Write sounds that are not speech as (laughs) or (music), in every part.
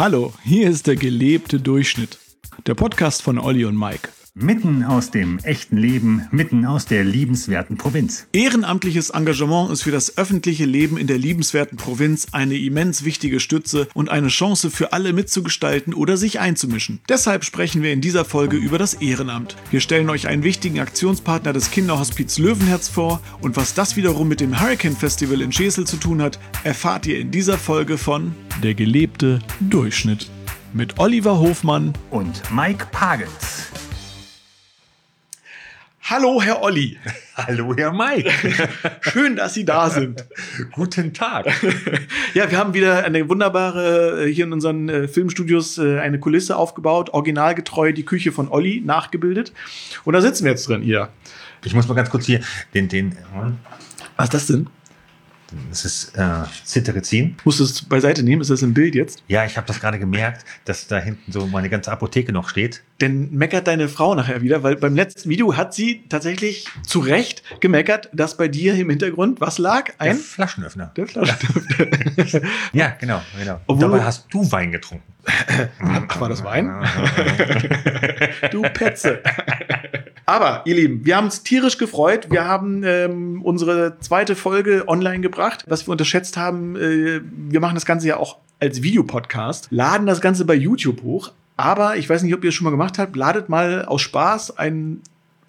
Hallo, hier ist der gelebte Durchschnitt. Der Podcast von Olli und Mike. Mitten aus dem echten Leben, mitten aus der liebenswerten Provinz. Ehrenamtliches Engagement ist für das öffentliche Leben in der liebenswerten Provinz eine immens wichtige Stütze und eine Chance für alle mitzugestalten oder sich einzumischen. Deshalb sprechen wir in dieser Folge über das Ehrenamt. Wir stellen euch einen wichtigen Aktionspartner des Kinderhospiz Löwenherz vor und was das wiederum mit dem Hurricane Festival in Schesel zu tun hat, erfahrt ihr in dieser Folge von Der gelebte Durchschnitt mit Oliver Hofmann Und Mike Pagels. Hallo, Herr Olli. (laughs) Hallo, Herr Mike. (laughs) Schön, dass Sie da sind. (laughs) Guten Tag. Ja, wir haben wieder eine wunderbare, äh, hier in unseren äh, Filmstudios, äh, eine Kulisse aufgebaut, originalgetreu die Küche von Olli nachgebildet. Und da sitzen wir jetzt drin, hier. Ich muss mal ganz kurz hier den, den, Was ist das denn? Das ist äh, Cetirizin. Musst du es beiseite nehmen? Ist das im Bild jetzt? Ja, ich habe das gerade gemerkt, dass da hinten so meine ganze Apotheke noch steht. Denn meckert deine Frau nachher wieder, weil beim letzten Video hat sie tatsächlich zu Recht gemeckert, dass bei dir im Hintergrund was lag? Der Ein Flaschenöffner. der Flaschenöffner. (laughs) Ja, genau, genau. Obwohl- Dabei hast du Wein getrunken. Ach, war das Wein? (laughs) du Petze. Aber, ihr Lieben, wir haben uns tierisch gefreut. Wir haben ähm, unsere zweite Folge online gebracht. Was wir unterschätzt haben, äh, wir machen das Ganze ja auch als Videopodcast, laden das Ganze bei YouTube hoch. Aber ich weiß nicht, ob ihr es schon mal gemacht habt, ladet mal aus Spaß ein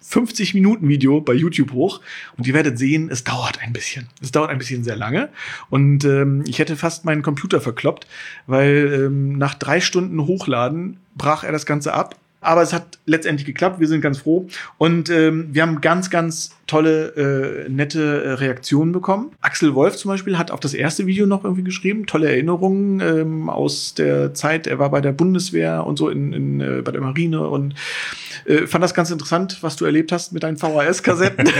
50-Minuten-Video bei YouTube hoch und ihr werdet sehen, es dauert ein bisschen. Es dauert ein bisschen sehr lange. Und ähm, ich hätte fast meinen Computer verkloppt, weil ähm, nach drei Stunden Hochladen brach er das Ganze ab. Aber es hat letztendlich geklappt. Wir sind ganz froh. Und ähm, wir haben ganz, ganz tolle, äh, nette äh, Reaktionen bekommen. Axel Wolf zum Beispiel hat auf das erste Video noch irgendwie geschrieben. Tolle Erinnerungen ähm, aus der Zeit. Er war bei der Bundeswehr und so in, in, äh, bei der Marine und äh, fand das ganz interessant, was du erlebt hast mit deinen VHS-Kassetten. (laughs)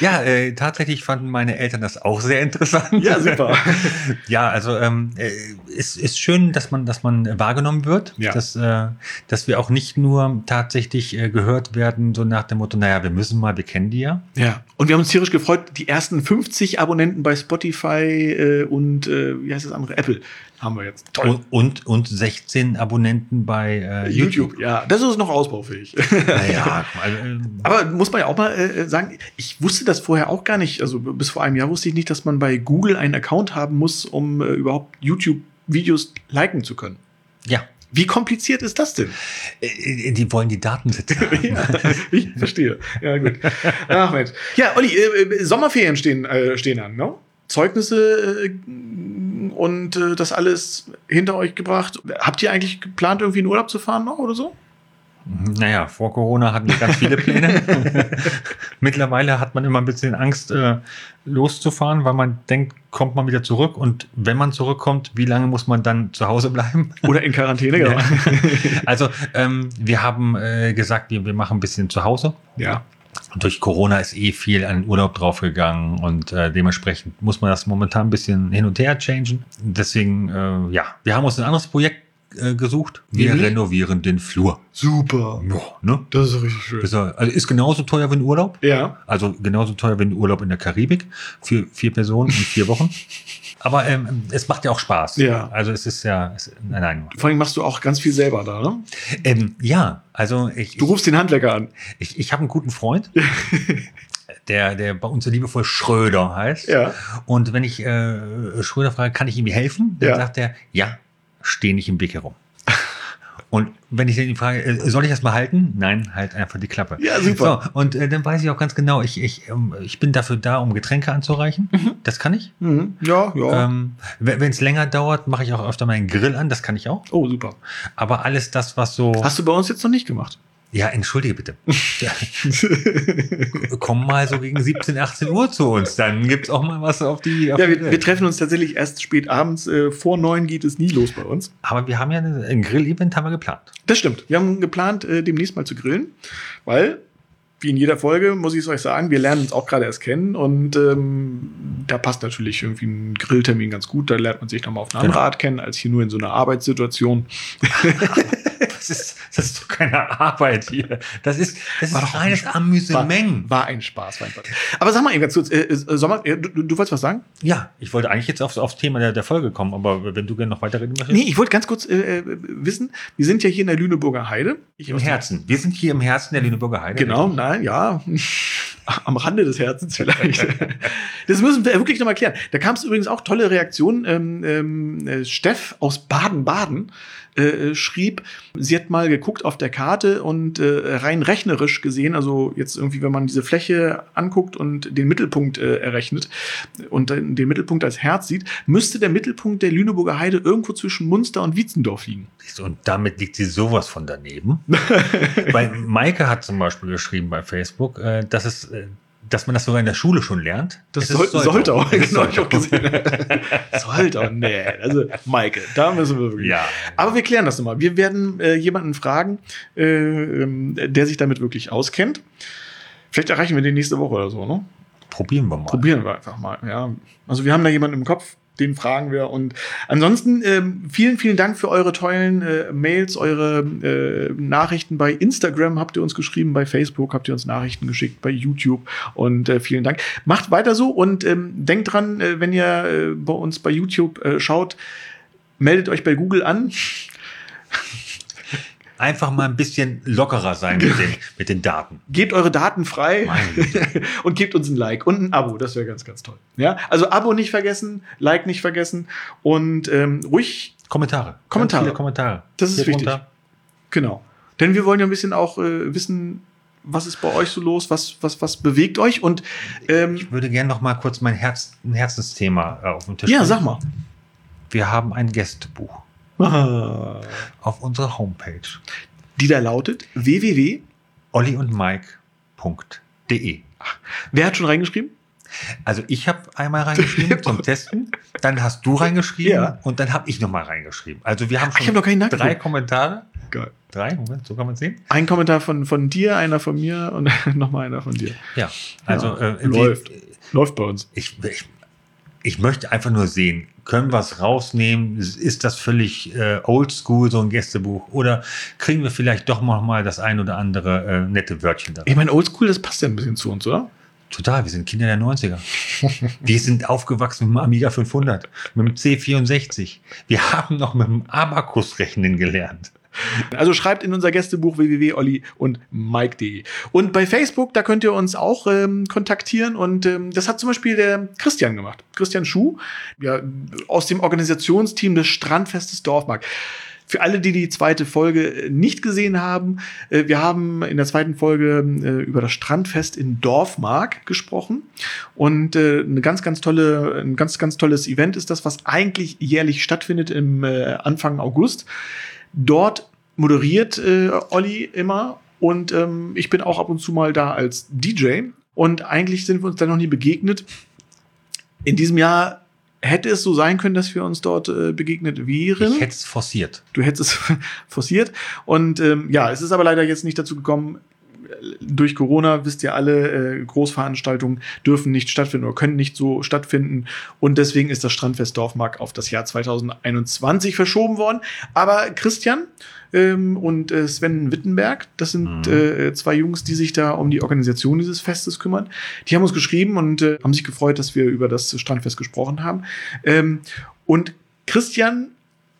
Ja, äh, tatsächlich fanden meine Eltern das auch sehr interessant. ja, super. (laughs) Ja, also ähm, äh, ist, ist schön, dass man, dass man wahrgenommen wird, Ja. dass, äh, dass wir auch nicht nur tatsächlich äh, gehört werden, so nach dem Motto, naja, wir müssen mal, wir kennen die ja. Ja, und wir haben uns tierisch gefreut, die ersten 50 Abonnenten bei Spotify äh, und äh, wie heißt das andere? Apple haben wir jetzt. Toll. Und, und, und 16 Abonnenten bei äh, YouTube. ja, das ist noch ausbaufähig. Naja, mal, (laughs) ähm, Aber muss man ja auch mal äh, sagen, ich wusste das vorher auch gar nicht. Also bis vor einem Jahr wusste ich nicht, dass man bei Google einen Account haben muss, um äh, überhaupt YouTube-Videos liken zu können. ja. Wie kompliziert ist das denn? Äh, Die wollen die Datensätze (laughs) haben. ja, ich verstehe. Ja, gut. Ach Mensch. Ja, Olli, äh, äh, Sommerferien stehen, äh, stehen an, ne? Zeugnisse äh, und äh, das alles hinter euch gebracht. Habt ihr eigentlich geplant, irgendwie in Urlaub zu fahren noch oder so? Naja, vor Corona hatten wir ganz viele Pläne. (laughs) Mittlerweile hat man immer ein bisschen Angst, äh, loszufahren, weil man denkt, kommt man wieder zurück und wenn man zurückkommt, wie lange muss man dann zu Hause bleiben? Oder in Quarantäne, genau. (laughs) Also ähm, wir haben äh, gesagt, wir, wir machen ein bisschen zu Hause. ja. Und durch Corona ist eh viel an Urlaub draufgegangen und äh, dementsprechend muss man das momentan ein bisschen hin und her changen. Deswegen, äh, ja, wir haben uns ein anderes Projekt äh, gesucht. Wir Nämlich? renovieren den Flur. Super. Ja, ne? Das ist richtig schön. Ist, also ist genauso teuer wie ein Urlaub. Ja. Also genauso teuer wie ein Urlaub in der Karibik für vier Personen in vier Wochen. (laughs) Aber ähm, es macht ja auch Spaß. Ja. Also es ist ja, es, nein, nein. Vor allem machst du auch ganz viel selber da, ne? Ähm, ja, also ich, Du rufst den Handwerker an. ich, ich habe einen guten Freund, (laughs) der, der bei uns so liebevoll Schröder heißt. Ja. Und wenn ich äh, Schröder frage, kann ich ihm helfen? Dann Ja. sagt er, ja, steh nicht im Weg herum. Und wenn ich ihn frage, äh, soll ich das mal halten? Nein, halt einfach die Klappe. Ja, super. So, und äh, dann weiß ich auch ganz genau, ich, ich, ähm, ich bin dafür da, um Getränke anzureichen. Das kann ich. Mhm. Ja, ja. Ähm, wenn es länger dauert, mache ich auch öfter meinen Grill an. Das kann ich auch. oh, super. Aber alles das, was so. Hast du bei uns jetzt noch nicht gemacht? Ja, entschuldige bitte. (laughs) Komm mal so gegen 17, 18 Uhr zu uns. Dann gibt's auch mal was auf die. Auf Ja, wir, wir treffen uns tatsächlich erst spät abends. Äh, vor neun geht es nie los bei uns. Aber wir haben ja eine- ein Grill-Event haben wir geplant. Das stimmt. Wir haben geplant, äh, demnächst mal zu grillen, weil, wie in jeder Folge, muss ich es euch sagen, wir lernen uns auch gerade erst kennen und ähm, da passt natürlich irgendwie ein Grilltermin ganz gut. Da lernt man sich nochmal auf eine andere Genau. Art kennen, als hier nur in so einer Arbeitssituation. (laughs) Das ist, das ist doch keine Arbeit hier. Das ist, das War ist doch reines Amüsement. war ein Spaß. War ein Spaß. Aber sag mal eben ganz kurz, äh, äh, Sommer, äh, du, du wolltest was sagen? Ja, ich wollte eigentlich jetzt aufs, aufs Thema der, der Folge kommen, aber wenn du gerne noch weiterreden möchtest. Nee, ich wollte ganz kurz äh, äh, wissen, wir sind ja hier in der Lüneburger Heide. Ich Im Herzen. Wir sind hier im Herzen der Lüneburger Heide. Genau, nein, ja. (laughs) Am Rande des Herzens vielleicht. (laughs) Das müssen wir wirklich nochmal klären. Da kam es übrigens auch tolle Reaktionen. Ähm, ähm, äh, Steff aus Baden-Baden äh, schrieb, sie hat mal geguckt auf der Karte und äh, rein rechnerisch gesehen, also jetzt irgendwie, wenn man diese Fläche anguckt und den Mittelpunkt äh, errechnet und den Mittelpunkt als Herz sieht, müsste der Mittelpunkt der Lüneburger Heide irgendwo zwischen Munster und Wietzendorf liegen. Und damit liegt sie sowas von daneben. (laughs) Weil Maike hat zum Beispiel geschrieben bei Facebook, äh, dass es, äh, dass man das sogar in der Schule schon lernt. Das soll, sollte auch, (laughs) genau, ich auch gesehen. (laughs) sollte auch, nee. Also, Maike, da müssen wir wirklich. Ja. Aber wir klären das nochmal. Wir werden äh, jemanden fragen, äh, ähm, der sich damit wirklich auskennt. Vielleicht erreichen wir den nächste Woche oder so, ne? Probieren wir mal. Probieren wir einfach mal, ja. Also wir haben da jemanden im Kopf, den fragen wir. Und ansonsten ähm, vielen, vielen Dank für eure tollen äh, Mails, eure äh, Nachrichten bei Instagram habt ihr uns geschrieben, bei Facebook habt ihr uns Nachrichten geschickt, bei YouTube und äh, vielen Dank. Macht weiter so und ähm, denkt dran, äh, wenn ihr äh, bei uns bei YouTube äh, schaut, meldet euch bei Google an. (laughs) Einfach mal ein bisschen lockerer sein mit den, mit den Daten. Gebt eure Daten frei (laughs) und gebt uns ein Like und ein Abo. Das wäre ganz, ganz toll. Ja, also Abo nicht vergessen, Like nicht vergessen und ähm, ruhig Kommentare. Kommentare. Kommentare. Das ist Hier wichtig. drunter. Genau. Denn wir wollen ja ein bisschen auch äh, wissen, was ist bei euch so los, was, was, was bewegt euch und ähm, Ich würde gerne noch mal kurz mein Herz, ein Herzensthema äh, auf den Tisch ja, sag mal. Wir haben ein Gästebuch (laughs) auf unserer Homepage. Die da lautet www. olliundmike.de. Wer hat schon reingeschrieben? Also ich habe einmal reingeschrieben (laughs) zum Testen, dann hast du reingeschrieben Ja. und dann habe ich noch mal reingeschrieben. Also wir haben schon nachgeguckt. drei Kommentare. Geil. Drei, Moment, so kann man sehen. Ein Kommentar von, von dir, einer von mir und (laughs) nochmal einer von dir. Ja, also Ja, äh, wie- läuft. Läuft bei uns. Ich, ich, ich möchte einfach nur sehen, können wir es rausnehmen? Ist das völlig äh, oldschool, so ein Gästebuch? Oder kriegen wir vielleicht doch noch mal das ein oder andere äh, nette Wörtchen da? Ich meine, Oldschool, das passt ja ein bisschen zu uns, oder? Total, wir sind Kinder der 90er. (laughs) wir sind aufgewachsen mit dem Amiga 500, mit dem C64. Wir haben noch mit dem Abakus rechnen gelernt. Also schreibt in unser Gästebuch www.olli und mike.de. Und bei Facebook, da könnt ihr uns auch ähm, kontaktieren. Und ähm, das hat zum Beispiel der Christian gemacht. Christian Schuh, ja, aus dem Organisationsteam des Strandfestes Dorfmark. Für alle, die die zweite Folge äh, nicht gesehen haben, äh, wir haben in der zweiten Folge äh, über das Strandfest in Dorfmark gesprochen. Und eine ganz, ganz tolle, ein ganz, ganz tolles Event ist das, was eigentlich jährlich stattfindet im Anfang August. Dort moderiert äh, Olli immer und ähm, ich bin auch ab und zu mal da als DJ. Und eigentlich sind wir uns da noch nie begegnet. In diesem Jahr hätte es so sein können, dass wir uns dort äh, begegnet wären. Ich hätte es forciert. Du hättest es (laughs) forciert. Und ähm, ja, es ist aber leider jetzt nicht dazu gekommen. Durch Corona, wisst ihr alle, äh, Großveranstaltungen dürfen nicht stattfinden oder können nicht so stattfinden. Und deswegen ist das Strandfest Dorfmark auf das Jahr 2021 verschoben worden. Aber Christian ähm, und äh, Sven Wittenberg, das sind Mhm. äh, zwei Jungs, die sich da um die Organisation dieses Festes kümmern. Die haben uns geschrieben und äh, haben sich gefreut, dass wir über das Strandfest gesprochen haben. Ähm, und Christian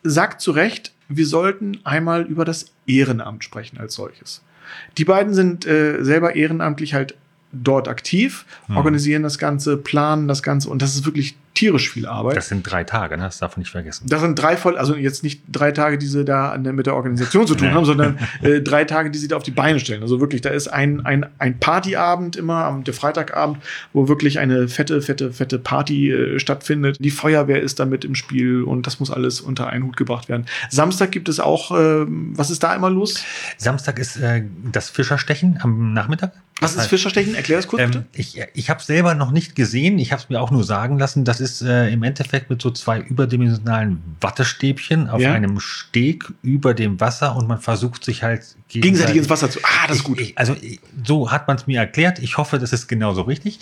sagt zu Recht, wir sollten einmal über das Ehrenamt sprechen als solches. Die beiden sind äh, selber ehrenamtlich halt dort aktiv, Hm. organisieren das Ganze, planen das Ganze und das ist wirklich tierisch viel Arbeit. Das sind drei Tage, ne? das darf man nicht vergessen. Das sind drei voll, also jetzt nicht drei Tage, die sie da der, mit der Organisation zu tun Nee. haben, sondern (laughs) äh, drei Tage, die sie da auf die Beine stellen. Also wirklich, da ist ein, ein, ein Partyabend immer, am der Freitagabend, wo wirklich eine fette, fette, fette Party äh, stattfindet. Die Feuerwehr ist da mit im Spiel und das muss alles unter einen Hut gebracht werden. Samstag gibt es auch, ähm, was ist da immer los? Samstag ist äh, das Fischerstechen am Nachmittag. Was ist Fischerstechen? Erklär das kurz Ähm, bitte. ich ich habe es selber noch nicht gesehen. Ich habe es mir auch nur sagen lassen. Das ist äh, im Endeffekt mit so zwei überdimensionalen Wattestäbchen auf Ja. einem Steg über dem Wasser und man versucht sich halt Gegenseitig ins Wasser zu. Ah, das ist gut. Ich, also ich, so hat man es mir erklärt. Ich hoffe, das ist genauso richtig.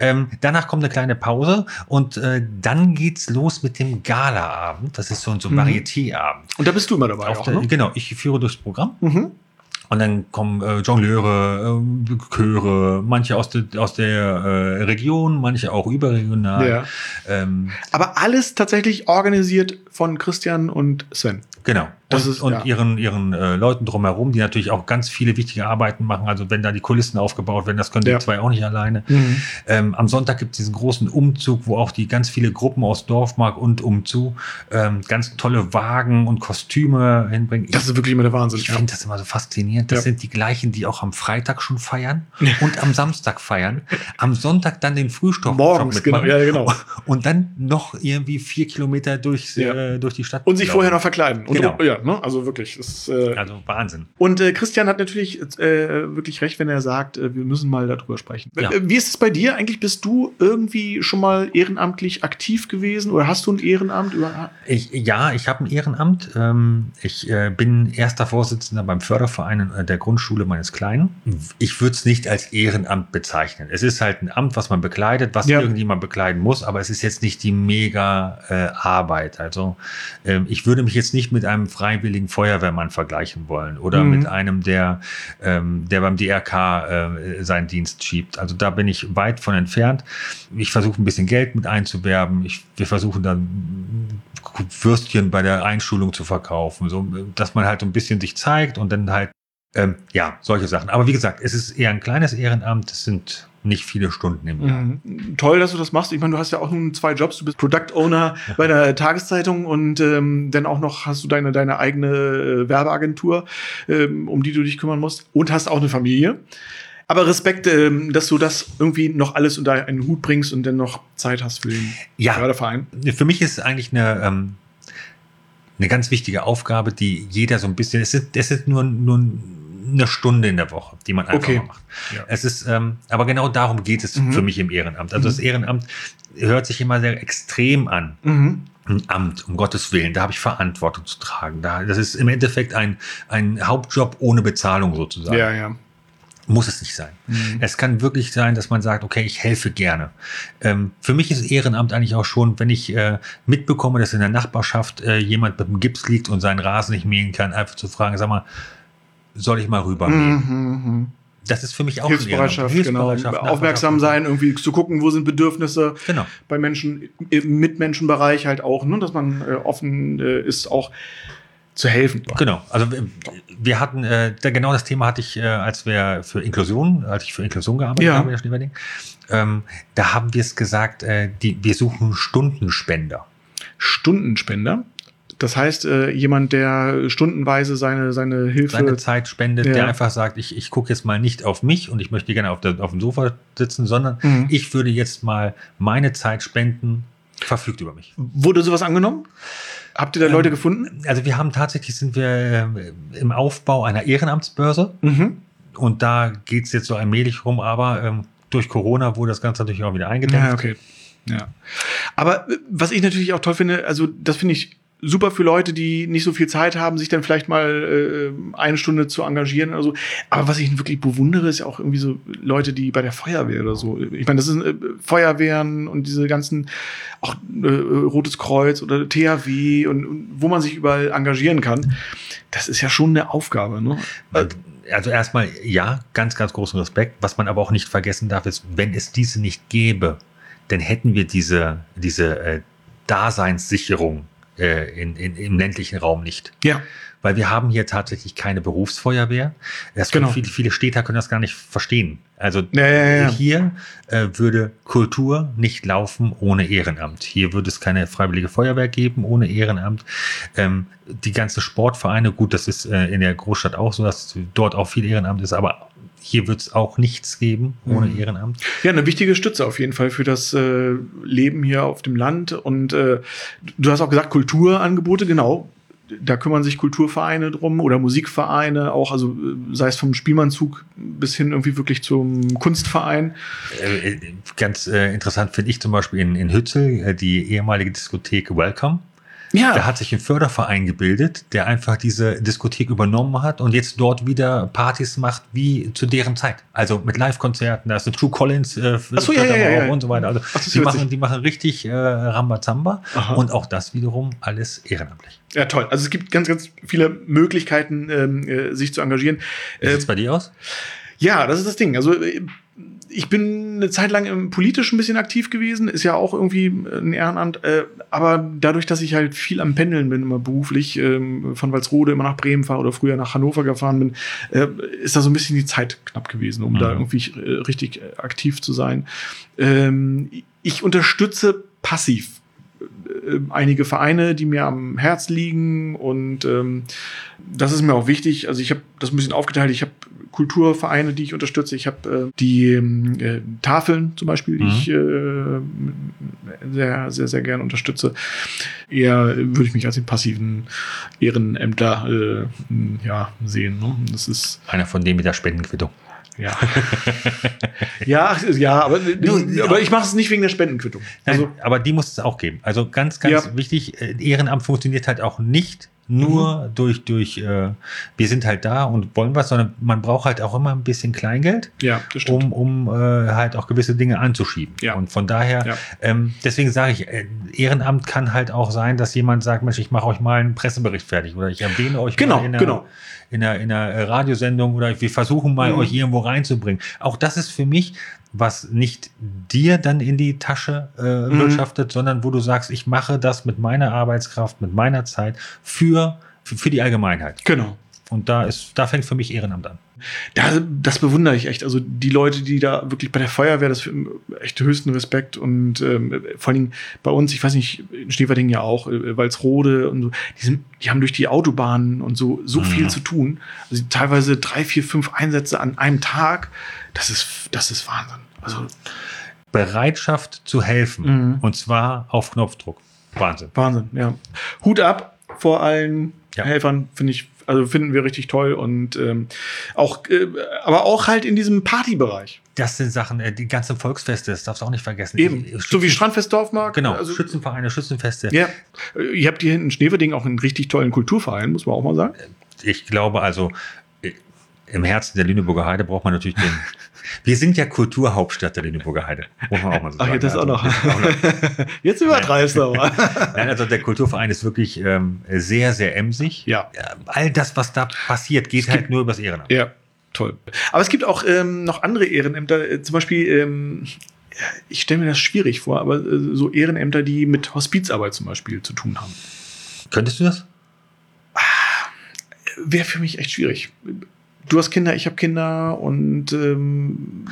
Ähm, danach kommt eine kleine Pause und äh, dann geht's los mit dem Galaabend. Das ist so, ein- so Mhm. Varieté-Abend. Und da bist du immer dabei auch, der, ne? Genau, ich führe durchs Programm. Mhm. Und dann kommen äh, Jongleure, äh, Chöre, manche aus, der aus der äh, Region, manche auch überregional. Ja. Ähm, Aber alles tatsächlich organisiert von Christian und Sven. genau. Das und ist- und ja. ihren, ihren äh, Leuten drumherum, die natürlich auch ganz viele wichtige Arbeiten machen. Also wenn da die Kulissen aufgebaut werden, das können Ja. die zwei auch nicht alleine. Mhm. Ähm, am Sonntag gibt es diesen großen Umzug, wo auch die ganz viele Gruppen aus Dorfmark und umzu ähm, ganz tolle Wagen und Kostüme hinbringen. Das ist wirklich immer der Wahnsinn. Ich ja. finde das immer so faszinierend. Das sind die gleichen, die auch am Freitag schon feiern und am Samstag feiern. Am Sonntag dann den Frühstück Morgens, genau, ja, genau. Und dann noch irgendwie vier Kilometer durchs, äh, durch die Stadt. Und sich vorher noch verkleiden. Und Genau. ja, ne? Also wirklich. Ist, äh, Also Wahnsinn. Und äh, Christian hat natürlich äh, wirklich recht, wenn er sagt, äh, wir müssen mal darüber sprechen. Ja. Äh, Wie ist es bei dir eigentlich? Bist du irgendwie schon mal ehrenamtlich aktiv gewesen oder hast du ein Ehrenamt? Ich, ja, ich habe ein Ehrenamt. Ähm, ich äh, bin erster Vorsitzender beim Förderverein der Grundschule meines Kleinen. Ich würde es nicht als Ehrenamt bezeichnen. Es ist halt ein Amt, was man bekleidet, was Ja. irgendjemand bekleiden muss, aber es ist jetzt nicht die mega Arbeit. Also ähm, ich würde mich jetzt nicht mit einem freiwilligen Feuerwehrmann vergleichen wollen oder Mhm. mit einem, der, ähm, der beim DRK äh, seinen Dienst schiebt. Also da bin ich weit von entfernt. Ich versuche ein bisschen Geld mit einzuwerben. Ich, wir versuchen dann Würstchen bei der Einschulung zu verkaufen, so, dass man halt so ein bisschen sich zeigt und dann halt, ähm, ja, solche Sachen. Aber wie gesagt, es ist eher ein kleines Ehrenamt. Es sind nicht viele Stunden im Jahr. Mhm. Toll, dass du das machst. Ich meine, du hast ja auch nun zwei Jobs. Du bist Product Owner bei der Tageszeitung und ähm, dann auch noch hast du deine, deine eigene äh, Werbeagentur, ähm, um die du dich kümmern musst und hast auch eine Familie. Aber Respekt, ähm, dass du das irgendwie noch alles unter einen Hut bringst und dann noch Zeit hast für den Ja. Förderverein. Für mich ist eigentlich eine, ähm, eine ganz wichtige Aufgabe, die jeder so ein bisschen, es ist, es ist nur, nur eine Stunde in der Woche, die man einfach Okay. macht. Ja. Es ist, ähm, aber genau darum geht es Mhm. für mich im Ehrenamt. Also das Mhm. Ehrenamt hört sich immer sehr extrem an. Mhm. Ein Amt, um Gottes Willen, da habe ich Verantwortung zu tragen. Da, das ist im Endeffekt ein, ein Hauptjob ohne Bezahlung sozusagen. Ja, ja. Muss es nicht sein. Mhm. Es kann wirklich sein, dass man sagt, okay, ich helfe gerne. Ähm, für mich ist Ehrenamt eigentlich auch schon, wenn ich äh, mitbekomme, dass in der Nachbarschaft äh, jemand mit dem Gips liegt und seinen Rasen nicht mähen kann, einfach zu fragen, sag mal, soll ich mal rüber mähen? Mhm, mhm. Das ist für mich auch Hilfsbereitschaft, Ehrenamt. genau. Hilfsbereitschaft, Aufmerksam sein, irgendwie zu gucken, wo sind Bedürfnisse Genau. bei Menschen im Mitmenschenbereich halt auch, ne? dass man äh, offen äh, ist, auch zu helfen. Genau. Also wir, hatten, äh, genau das Thema hatte ich, äh, als wir für Inklusion, als ich für Inklusion gearbeitet Ja. habe, in ähm, da haben wir es gesagt, äh, die, wir suchen Stundenspender. Stundenspender. Das heißt, äh, jemand, der stundenweise seine, seine Hilfe. seine Zeit spendet, Ja. der einfach sagt, ich, ich gucke jetzt mal nicht auf mich und ich möchte gerne auf, der, auf dem Sofa sitzen, sondern Mhm. ich würde jetzt mal meine Zeit spenden, verfügt über mich. Wurde sowas angenommen? Habt ihr da Ähm, Leute gefunden? Also wir haben tatsächlich, sind wir äh, im Aufbau einer Ehrenamtsbörse Mhm. und da geht es jetzt so allmählich rum, aber ähm, durch Corona wurde das Ganze natürlich auch wieder eingedämmt. Ja, okay. Ja. Aber äh, was ich natürlich auch toll finde, also das finde ich super für Leute, die nicht so viel Zeit haben, sich dann vielleicht mal äh, eine Stunde zu engagieren oder so. Aber was ich wirklich bewundere, ist ja auch irgendwie so Leute, die bei der Feuerwehr oder so. Ich meine, das sind äh, Feuerwehren und diese ganzen auch äh, Rotes Kreuz oder THW und, und wo man sich überall engagieren kann. Das ist ja schon eine Aufgabe, ne? Man- Also erstmal, ja, ganz, ganz großen Respekt. Was man aber auch nicht vergessen darf, ist, wenn es diese nicht gäbe, dann hätten wir diese, diese äh, Daseinssicherung äh, in, in, im ländlichen Raum nicht. Ja. Weil wir haben hier tatsächlich keine Berufsfeuerwehr. Das können Genau. viele, viele Städter können das gar nicht verstehen. Also Ja, ja, ja. hier äh, würde Kultur nicht laufen ohne Ehrenamt. Hier würde es keine freiwillige Feuerwehr geben ohne Ehrenamt. Ähm, die ganzen Sportvereine, gut, das ist äh, in der Großstadt auch so, dass dort auch viel Ehrenamt ist, aber hier wird es auch nichts geben ohne Mhm. Ehrenamt. Ja, eine wichtige Stütze auf jeden Fall für das äh, Leben hier auf dem Land. Und äh, du hast auch gesagt, Kulturangebote, genau. Da kümmern sich Kulturvereine drum oder Musikvereine auch, also äh, sei es vom Spielmannzug bis hin irgendwie wirklich zum Kunstverein. Äh, äh, ganz äh, interessant finde ich zum Beispiel in, in Hützel die ehemalige Diskothek Welcome. Ja. Da hat sich ein Förderverein gebildet, der einfach diese Diskothek übernommen hat und jetzt dort wieder Partys macht wie zu deren Zeit. Also mit Live-Konzerten, da ist eine True Collins äh, so, ja, ja, ja, und so weiter. Also Ach, die machen, die machen richtig äh, Rambazamba Aha. und auch das wiederum alles ehrenamtlich. Ja, toll. Also es gibt ganz, ganz viele Möglichkeiten, ähm, äh, sich zu engagieren. Wie Ähm, sieht's bei dir aus? Ja, das ist das Ding. Also äh, ich bin eine Zeit lang im politisch ein bisschen aktiv gewesen, ist ja auch irgendwie ein Ehrenamt, äh, aber dadurch, dass ich halt viel am Pendeln bin, immer beruflich, ähm, von Walsrode immer nach Bremen fahre oder früher nach Hannover gefahren bin, äh, ist da so ein bisschen die Zeit knapp gewesen, um Mhm. da irgendwie äh, richtig äh, aktiv zu sein. Ähm, ich unterstütze passiv äh, einige Vereine, die mir am Herz liegen und ähm, das ist mir auch wichtig. Also ich habe das ein bisschen aufgeteilt. Ich habe Kulturvereine, die ich unterstütze. Ich habe äh, die ähm, äh, Tafeln zum Beispiel, die Mhm. ich äh, sehr, sehr, sehr gerne unterstütze. Eher würde ich mich als den passiven Ehrenämtler äh, ja, sehen. Ne? Das ist Einer von denen mit der Spendenquittung. Ja. (laughs) ja, ja, aber, Du, aber ich mache es nicht wegen der Spendenquittung. Nein, Also, aber die muss es auch geben. Also ganz, ganz Ja. wichtig, äh, Ehrenamt funktioniert halt auch nicht nur Mhm. durch, durch äh, wir sind halt da und wollen was, sondern man braucht halt auch immer ein bisschen Kleingeld, ja, um, um äh, halt auch gewisse Dinge anzuschieben. Ja. Und von daher, Ja. ähm, deswegen sage ich, äh, Ehrenamt kann halt auch sein, dass jemand sagt, Mensch, ich mache euch mal einen Pressebericht fertig oder ich erwähne euch Genau, mal in einer, genau. In einer, in einer äh, Radiosendung oder wir versuchen mal Mhm. euch irgendwo reinzubringen. Auch das ist für mich, was nicht dir dann in die Tasche äh, Mhm. wirtschaftet, sondern wo du sagst, ich mache das mit meiner Arbeitskraft, mit meiner Zeit für, für, für die Allgemeinheit. Genau. Und da ist, da fängt für mich Ehrenamt an. Da, das bewundere ich echt. Also die Leute, die da wirklich bei der Feuerwehr, das ist echt höchsten Respekt und ähm, vor allen Dingen bei uns, ich weiß nicht, in Schneeverding ja auch, äh, Walsrode und so, die, sind, die haben durch die Autobahnen und so so Mhm. viel zu tun. Also teilweise drei, vier, fünf Einsätze an einem Tag. Das ist, das ist Wahnsinn. Also Bereitschaft zu helfen. Mhm. Und zwar auf Knopfdruck. Wahnsinn. Wahnsinn, ja. Hut ab vor allen Ja. Helfern, finde ich, also finden wir richtig toll und ähm, auch, äh, aber auch halt in diesem Partybereich. Das sind Sachen, äh, die ganzen Volksfeste, das darfst du auch nicht vergessen. Eben. Die- So wie Strandfest Dorfmarkt. Genau, Also, Schützenvereine, Schützenfeste. ja. Äh, Ihr habt hier hinten in Schneeverding auch einen richtig tollen Kulturverein, muss man auch mal sagen. Ich glaube also, äh, im Herzen der Lüneburger Heide braucht man natürlich den. (laughs) Wir sind ja Kulturhauptstadt der Lüneburger Heide. Muss man auch mal so Ach sagen. das auch noch. Also, (laughs) Jetzt übertreibst du aber. (laughs) Nein, also der Kulturverein ist wirklich ähm, sehr, sehr emsig. Ja. All das, was da passiert, geht halt nur übers Ehrenamt. Ja, toll. Aber es gibt auch ähm, noch andere Ehrenämter, äh, zum Beispiel, ähm, ich stelle mir das schwierig vor, aber äh, so Ehrenämter, die mit Hospizarbeit zum Beispiel zu tun haben. Könntest du das? Wäre für mich echt schwierig. Du hast Kinder, ich habe Kinder und ähm,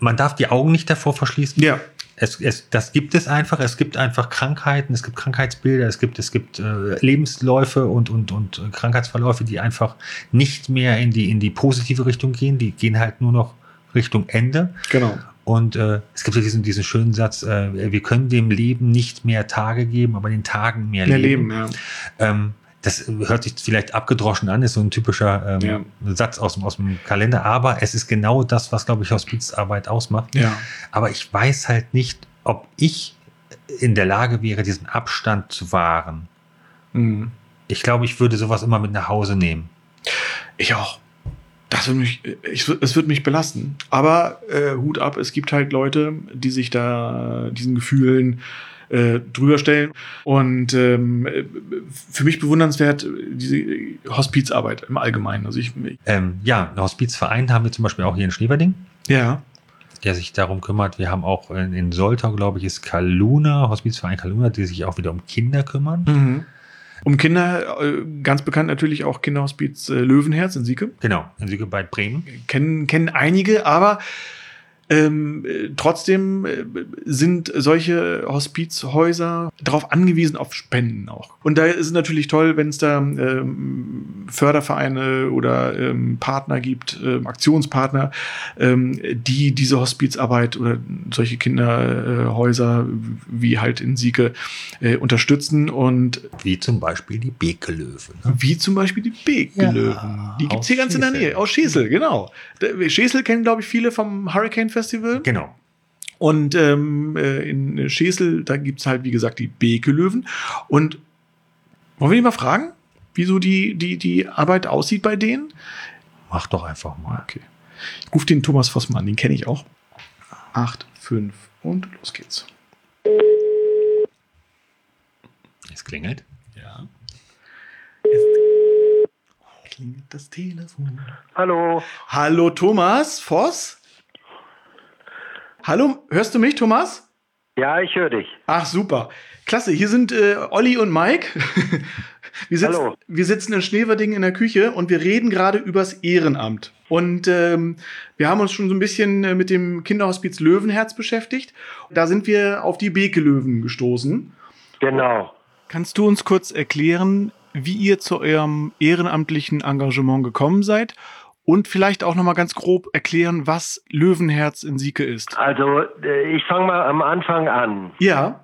Man darf die Augen nicht davor verschließen. ja, Es, es, das gibt es einfach. Es gibt einfach Krankheiten, es gibt Krankheitsbilder, es gibt, es gibt äh, Lebensläufe und, und, und äh, Krankheitsverläufe, die einfach nicht mehr in die, in die positive Richtung gehen. Die gehen halt nur noch Richtung Ende. genau. Und äh, es gibt ja diesen, diesen schönen Satz, äh, wir können dem Leben nicht mehr Tage geben, aber den Tagen mehr, Mehr Leben. Leben, ja. Ähm, das hört sich vielleicht abgedroschen an, ist so ein typischer ähm, Ja. Satz aus, dem- aus dem Kalender, aber es ist genau das, was, glaube ich, Hospizarbeit ausmacht. Ja. Aber ich weiß halt nicht, ob ich in der Lage wäre, diesen Abstand zu wahren. Mhm. Ich glaube, ich würde sowas immer mit nach Hause nehmen. Ich auch. Das wird mich, ich, es wird mich belasten. Aber äh, Hut ab, es gibt halt Leute, die sich da diesen Gefühlen äh, drüber stellen. Und ähm, äh, für mich bewundernswert äh, diese Hospizarbeit im Allgemeinen. Also ich, Ähm, ja, einen Hospizverein haben wir zum Beispiel auch hier in Schneverding, ja, der sich darum kümmert. Wir haben auch in, in Soltau, glaube ich, ist Kaluna, Hospizverein Kaluna, die sich auch wieder um Kinder kümmern. Mhm. Um Kinder, äh, ganz bekannt natürlich auch Kinderhospiz äh, Löwenherz in Sieke. Genau, in Siege bei Bremen. Kennen, kennen einige, aber ähm, äh, trotzdem äh, sind solche Hospizhäuser darauf angewiesen auf Spenden auch. Und da ist es natürlich toll, wenn es da ähm, Fördervereine oder ähm, Partner gibt, ähm, Aktionspartner, ähm, die diese Hospizarbeit oder solche Kinderhäuser wie halt in Sieke äh, unterstützen und wie zum Beispiel die Bekelöwen. Ne? Wie zum Beispiel die Bekelöwen. Ja, die gibt's hier ganz Schesel. in der Nähe, aus Schesel, genau. Schesel kennen, glaube ich, viele vom Hurricane Festival. Genau. Und ähm, äh, in Schesel, da gibt's halt, wie gesagt, die Bekelöwen. Und wollen wir die mal fragen, wieso die, die, die Arbeit aussieht bei denen? Mach doch einfach mal. Okay. Ich rufe den Thomas Vossmann, den kenne ich auch. Acht, fünf und los geht's. Es klingelt. Ja. Es klingelt das Telefon. Hallo. Hallo Thomas Voss. Hallo, hörst du mich, Thomas? Ja, ich höre dich. Ach, super. Klasse, hier sind äh, Olli und Mike. (laughs) wir, sitzen, Hallo. wir sitzen in Schneverding in der Küche und wir reden gerade übers Ehrenamt. Und ähm, wir haben uns schon so ein bisschen äh, mit dem Kinderhospiz Löwenherz beschäftigt. Da sind wir auf die Beke-Löwen gestoßen. Genau. Kannst du uns kurz erklären, wie ihr zu eurem ehrenamtlichen Engagement gekommen seid und vielleicht auch noch mal ganz grob erklären, was Löwenherz in Sieke ist. Also, äh, ich fange mal am Anfang an. Ja.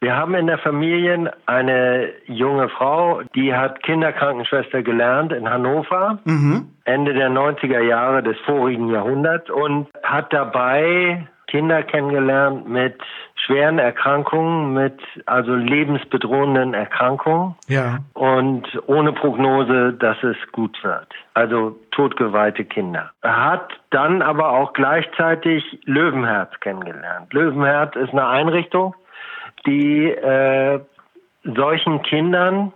Wir haben in der Familie eine junge Frau, die hat Kinderkrankenschwester gelernt in Hannover, mhm. Ende der 90er Jahre des vorigen Jahrhunderts und hat dabei Kinder kennengelernt mit schweren Erkrankungen, mit also lebensbedrohenden Erkrankungen. Ja. Und ohne Prognose, dass es gut wird. Also totgeweihte Kinder. Er hat dann aber auch gleichzeitig Löwenherz kennengelernt. Löwenherz ist eine Einrichtung, die äh, solchen Kindern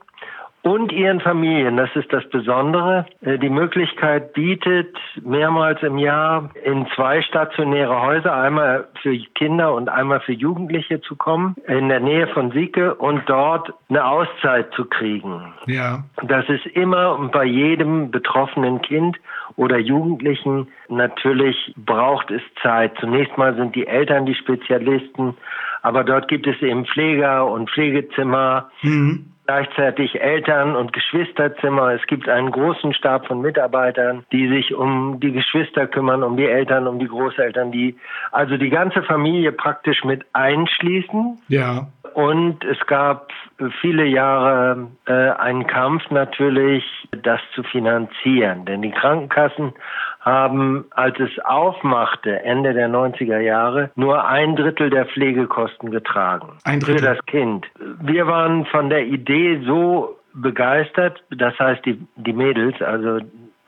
und ihren Familien, das ist das Besondere, äh, die Möglichkeit bietet, mehrmals im Jahr in zwei stationäre Häuser, einmal für Kinder und einmal für Jugendliche zu kommen, in der Nähe von Sieke und dort eine Auszeit zu kriegen. Ja. Das ist immer bei jedem betroffenen Kind oder Jugendlichen natürlich braucht es Zeit. Zunächst mal sind die Eltern die Spezialisten, aber dort gibt es eben Pfleger und Pflegezimmer. Mhm gleichzeitig Eltern- und Geschwisterzimmer. Es gibt einen großen Stab von Mitarbeitern, die sich um die Geschwister kümmern, um die Eltern, um die Großeltern, die also die ganze Familie praktisch mit einschließen. Ja. Und es gab viele Jahre äh, einen Kampf natürlich, das zu finanzieren. Denn die Krankenkassen haben, als es aufmachte, Ende der 90er Jahre, nur ein Drittel der Pflegekosten getragen. Ein Drittel. Für das Kind. Wir waren von der Idee so begeistert, das heißt die, die Mädels, also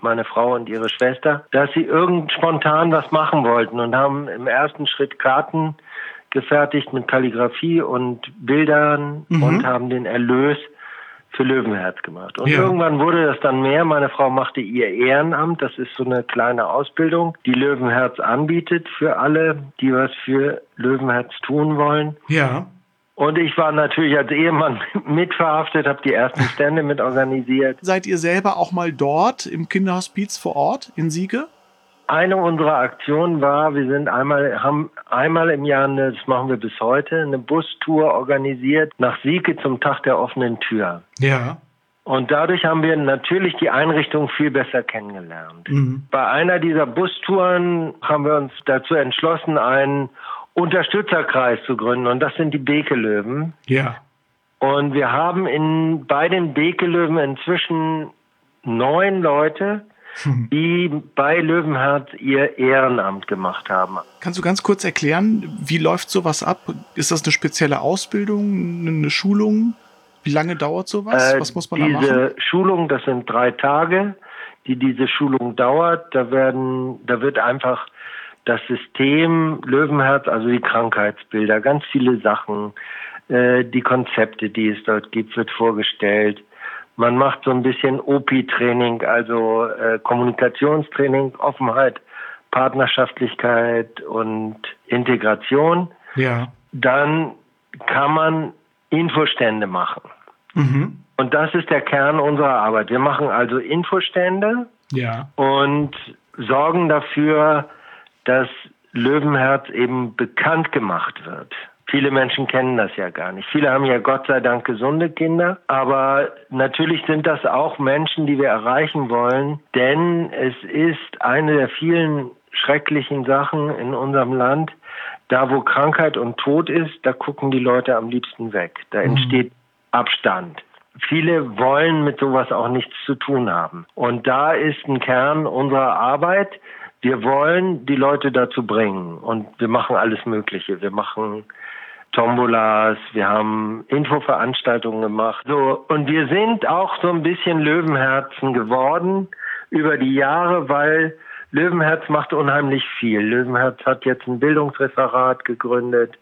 meine Frau und ihre Schwester, dass sie irgend spontan was machen wollten und haben im ersten Schritt Karten gefertigt mit Kalligrafie und Bildern mhm. und haben den Erlös für Löwenherz gemacht. Und ja. irgendwann wurde das dann mehr. Meine Frau machte ihr Ehrenamt. Das ist so eine kleine Ausbildung, die Löwenherz anbietet für alle, die was für Löwenherz tun wollen. Ja. Und ich war natürlich als Ehemann (laughs) mitverhaftet, habe die ersten Stände mit organisiert. Seid ihr selber auch mal dort im Kinderhospiz vor Ort in Siege? Eine unserer Aktionen war, wir sind einmal, haben einmal im Jahr, eine, das machen wir bis heute, eine Bustour organisiert nach Sieke zum Tag der offenen Tür. Ja. Und dadurch haben wir natürlich die Einrichtung viel besser kennengelernt. Mhm. Bei einer dieser Bustouren haben wir uns dazu entschlossen, einen Unterstützerkreis zu gründen. Und das sind die Bekelöwen. Ja. Und wir haben in, bei den Bekelöwen inzwischen neun Leute, die bei Löwenherz ihr Ehrenamt gemacht haben. Kannst du ganz kurz erklären, wie läuft sowas ab? Ist das eine spezielle Ausbildung, eine Schulung? Wie lange dauert sowas? Äh, Was muss man da machen? Diese Schulung, das sind drei Tage, die diese Schulung dauert. Da werden, da wird einfach das System Löwenherz, also die Krankheitsbilder, ganz viele Sachen, äh, die Konzepte, die es dort gibt, wird vorgestellt. Man macht so ein bisschen OP-Training, also äh, Kommunikationstraining, Offenheit, Partnerschaftlichkeit und Integration. Ja. Dann kann man Infostände machen. Mhm. Und das ist der Kern unserer Arbeit. Wir machen also Infostände ja. und sorgen dafür, dass Löwenherz eben bekannt gemacht wird. Viele Menschen kennen das ja gar nicht. Viele haben ja Gott sei Dank gesunde Kinder, aber natürlich sind das auch Menschen, die wir erreichen wollen, denn es ist eine der vielen schrecklichen Sachen in unserem Land. Da, wo Krankheit und Tod ist, da gucken die Leute am liebsten weg. Da mhm. entsteht Abstand. Viele wollen mit sowas auch nichts zu tun haben. Und da ist ein Kern unserer Arbeit. Wir wollen die Leute dazu bringen und wir machen alles Mögliche. Wir machen Tombolas, wir haben Infoveranstaltungen gemacht. So, und wir sind auch so ein bisschen Löwenherzen geworden über die Jahre, weil Löwenherz macht unheimlich viel. Löwenherz hat jetzt ein Bildungsreferat gegründet.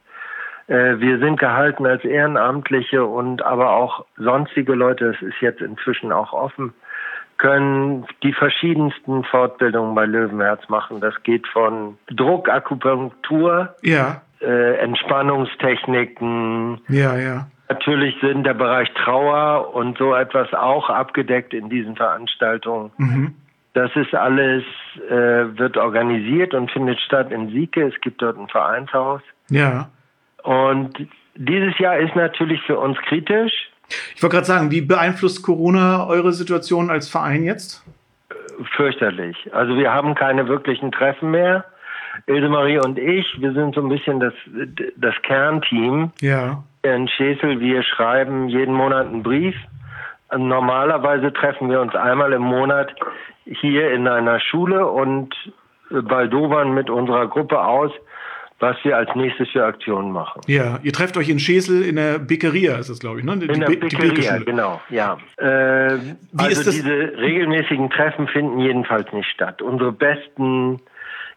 Äh, wir sind gehalten als Ehrenamtliche und aber auch sonstige Leute, das ist jetzt inzwischen auch offen, können die verschiedensten Fortbildungen bei Löwenherz machen. Das geht von Druckakupunktur, ja. Äh, Entspannungstechniken. Ja, ja. Natürlich sind der Bereich Trauer und so etwas auch abgedeckt in diesen Veranstaltungen. Mhm. Das ist alles, äh, wird organisiert und findet statt in Sieke. Es gibt dort ein Vereinshaus. Ja. Und dieses Jahr ist natürlich für uns kritisch. Ich wollte gerade sagen, wie beeinflusst Corona eure Situation als Verein jetzt? Fürchterlich. Also wir haben keine wirklichen Treffen mehr. Ilse Marie und ich, wir sind so ein bisschen das, das Kernteam. Ja. In Schesel, wir schreiben jeden Monat einen Brief. Normalerweise treffen wir uns einmal im Monat hier in einer Schule und baldowern mit unserer Gruppe aus, was wir als nächstes für Aktionen machen. Ja, ihr trefft euch in Schesel in der Bäckeria, ist das, glaube ich, ne? Die, in der Bäckeria, genau, ja. Äh, also diese regelmäßigen Treffen finden jedenfalls nicht statt. Unsere besten